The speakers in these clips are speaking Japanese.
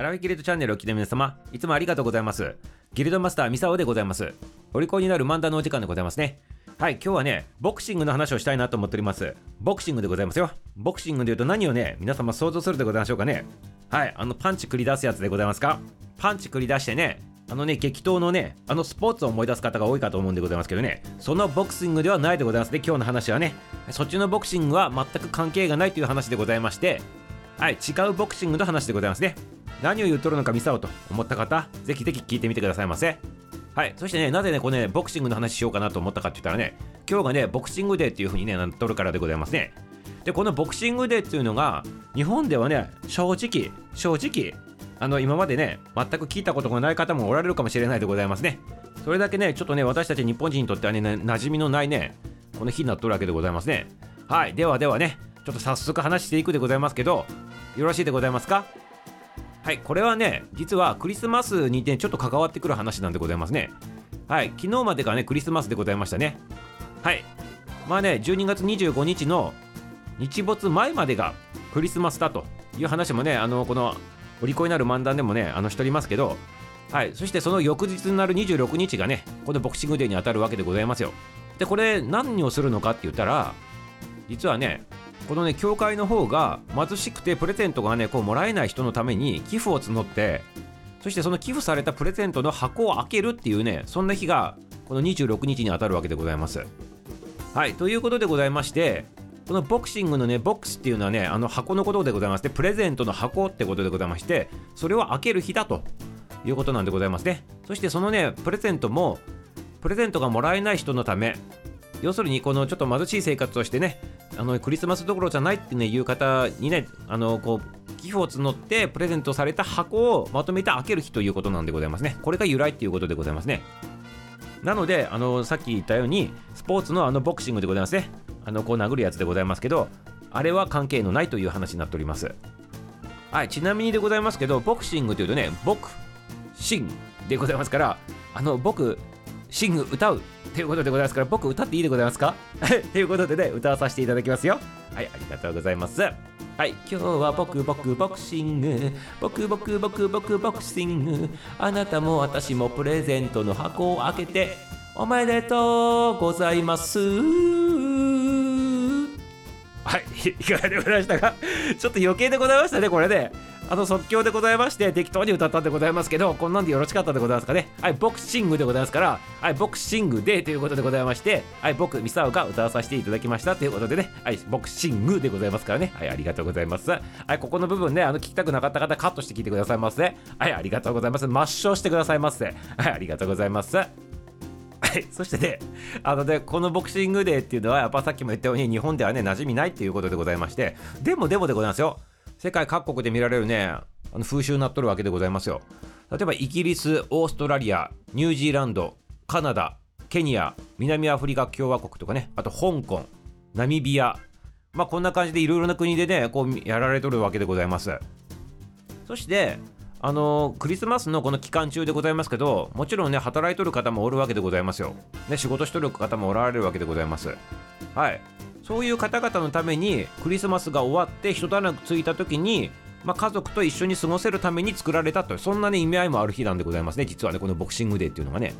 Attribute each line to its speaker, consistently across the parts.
Speaker 1: アラフィギルドチャンネルを聞いた皆様、いつもありがとうございます。ギルドマスターミサオでございます。お利口になる漫談のお時間でございますね。はい、今日はね、ボクシングの話をしたいなと思っております。ボクシングでございますよ。ボクシングで言うと何をね、皆様想像するでございましょうかね。はい、あのパンチ繰り出すやつでございますか？パンチ繰り出してね、あのね、激闘のね、あのスポーツを思い出す方が多いかと思うんでございますけどね、そのボクシングではないでございますね、今日の話はね。そっちのボクシングは全く関係がないという話でございまして、はい、違うボクシングの話でございますね。何を言っとるのかミサオと思った方、ぜひぜひ聞いてみてくださいませ。はい、そしてね、なぜね、これね、ボクシングの話しようかなと思ったかって言ったらね、今日がね、ボクシングデーっていう風にね、なっとるからでございますね。で、このボクシングデーっていうのが、日本ではね、正直、正直、あの、今までね、全く聞いたことがない方もおられるかもしれないでございますね。それだけね、ちょっとね、私たち日本人にとってはね、馴染みのないね、この日になっとるわけでございますね。はい、ではではね、ちょっと早速話していくでございますけど、よろしいでございますか？はい、これはね、実はクリスマスにね、ちょっと関わってくる話なんでございますね。はい、昨日までがね、クリスマスでございましたね。はい、まあね、12月25日の日没前までがクリスマスだという話もね、あの、この、お利口になる漫談でもね、あの、しておりますけど、はい、そしてその翌日になる26日がね、このボクシングデーに当たるわけでございますよ。で、これ、何をするのかって言ったら、実はね、このね、教会の方が貧しくてプレゼントがね、こうもらえない人のために寄付を募って、そしてその寄付されたプレゼントの箱を開けるっていうね、そんな日がこの26日に当たるわけでございます。はい、ということでございまして、このボクシングのね、ボックスっていうのはね、あの箱のことでございまして、プレゼントの箱ってことでございまして、それを開ける日だということなんでございますね。そしてそのね、プレゼントも、プレゼントがもらえない人のため、要するにこのちょっと貧しい生活をしてね、あのクリスマスどころじゃないってねいう方にね、あのこう寄付を募ってプレゼントされた箱をまとめて開ける日ということなんでございますね。これが由来っていうことでございますね。なので、あのさっき言ったように、スポーツのあのボクシングでございますね。あのこう殴るやつでございますけど、あれは関係のないという話になっております。はい、ちなみにでございますけど、ボクシングというとね、ボクシングでございますから、あの僕、シング歌うということでございますから、僕歌っていいでございますか？ということでね、歌わさせていただきますよ。はい、ありがとうございます。はい、今日は僕僕ボクシング僕僕僕僕ボクシングあなたも私もプレゼントの箱を開けておめでとうございますはい、いかがでございましたか？ちょっと余計でございましたね、これね。あの即興でございまして、適当に歌ったんでございますけど、こんなんでよろしかったでございますかね。はい、ボクシングでございますから、はい、ボクシングでということでございまして、はい、僕、ミサオが歌わさせていただきましたということでね、はい、ボクシングでございますからね。はい、ありがとうございます。はい、ここの部分ね、あの、聞きたくなかった方、カットして聞いてくださいませ。はい、ありがとうございます。抹消してくださいませ。はい、ありがとうございます。はい、そしてね、あのね、このボクシングデーっていうのは、やっぱさっきも言ったように、日本ではね、馴染みないっていうことでございまして、でもでもでございますよ。世界各国で見られるね、あの風習になっとるわけでございますよ。例えば、イギリス、オーストラリア、ニュージーランド、カナダ、ケニア、南アフリカ共和国とかね、あと香港、ナミビア、まあこんな感じでいろいろな国でね、こうやられとるわけでございます。そして、あのクリスマスのこの期間中でございますけど、もちろんね、働いとる方もおるわけでございますよ。ね、仕事しとる方もおられるわけでございます。はい。そういう方々のために、クリスマスが終わって、一段落ついた時に、まあ、家族と一緒に過ごせるために作られたと、そんなね、意味合いもある日なんでございますね、実はね、このボクシングデーっていうのがね。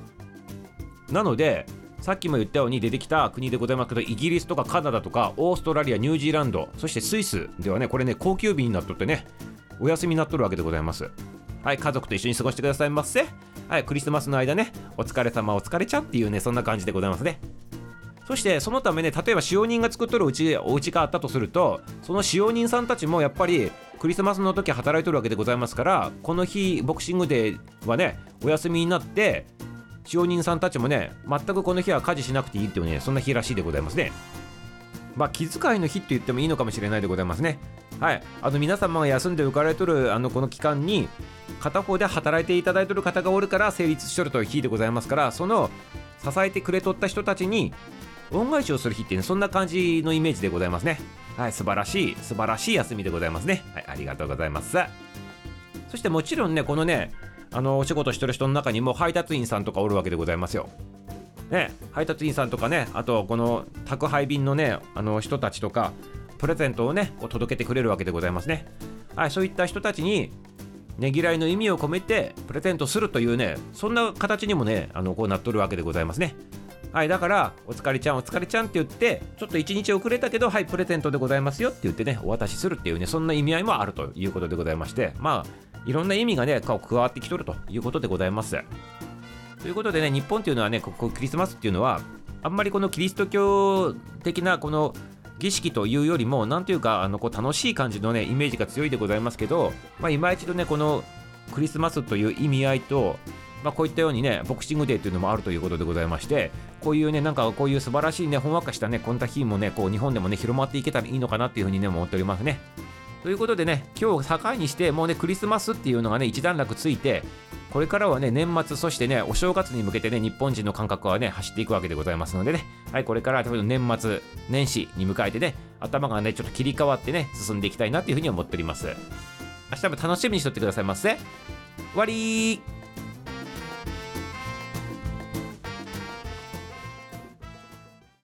Speaker 1: なので、さっきも言ったように出てきた国でございますけど、イギリスとかカナダとか、オーストラリア、ニュージーランド、そしてスイスではね、これね、高級日になっとってね、お休みになっとるわけでございます。はい、家族と一緒に過ごしてくださいませ。はい、クリスマスの間ね、お疲れ様、お疲れちゃんっていうね、そんな感じでございますね。そして、そのためね、例えば使用人が作っとるうち、お家があったとすると、その使用人さんたちもやっぱり、クリスマスの時働いとるわけでございますから、この日、ボクシングデーはね、お休みになって、使用人さんたちもね、全くこの日は家事しなくていいっていうね、そんな日らしいでございますね。まあ、気遣いの日って言ってもいいのかもしれないでございますね。はい、あの皆様が休んで浮かれとるあのこの期間に片方で働いていただいてる方がおるから成立しとるという日でございますからその支えてくれとった人たちに恩返しをする日っていうねそんな感じのイメージでございますね。はい素晴らしい素晴らしい休みでございますね。はいありがとうございます。そしてもちろんねこのねあのお仕事してる人の中にも配達員さんとかおるわけでございますよ。ね、配達員さんとかね、あとこの宅配便のね、あの人たちとか、プレゼントをね、こう届けてくれるわけでございますね。はい、そういった人たちに、ねぎらいの意味を込めてプレゼントするというねそんな形にもねあのこうなっとるわけでございますね。はいだからお疲れちゃんお疲れちゃんって言ってちょっと1日遅れたけどはいプレゼントでございますよって言ってねお渡しするっていうねそんな意味合いもあるということでございましてまあいろんな意味がね加わってきとるということでございます。ということでね日本っていうのはねここクリスマスっていうのはあんまりこのキリスト教的なこの儀式というよりも何というかあのこう楽しい感じのねイメージが強いでございますけど、まあ、今一度ねこのクリスマスという意味合いとまあ、こういったようにね、ボクシングデーというのもあるということでございまして、こういうね、なんかこういう素晴らしいね、ほんわかしたね、こんな日もね、こう日本でもね、広まっていけたらいいのかなっていうふうにね、思っておりますね。ということでね、今日境にして、もうね、クリスマスっていうのがね、一段落ついて、これからはね、年末、そしてね、お正月に向けてね、日本人の感覚はね、走っていくわけでございますのでね、はい、これから年末、年始に迎えてね、頭がね、ちょっと切り替わってね、進んでいきたいなというふうに思っております。明日も楽しみにしとってくださいませ。終わり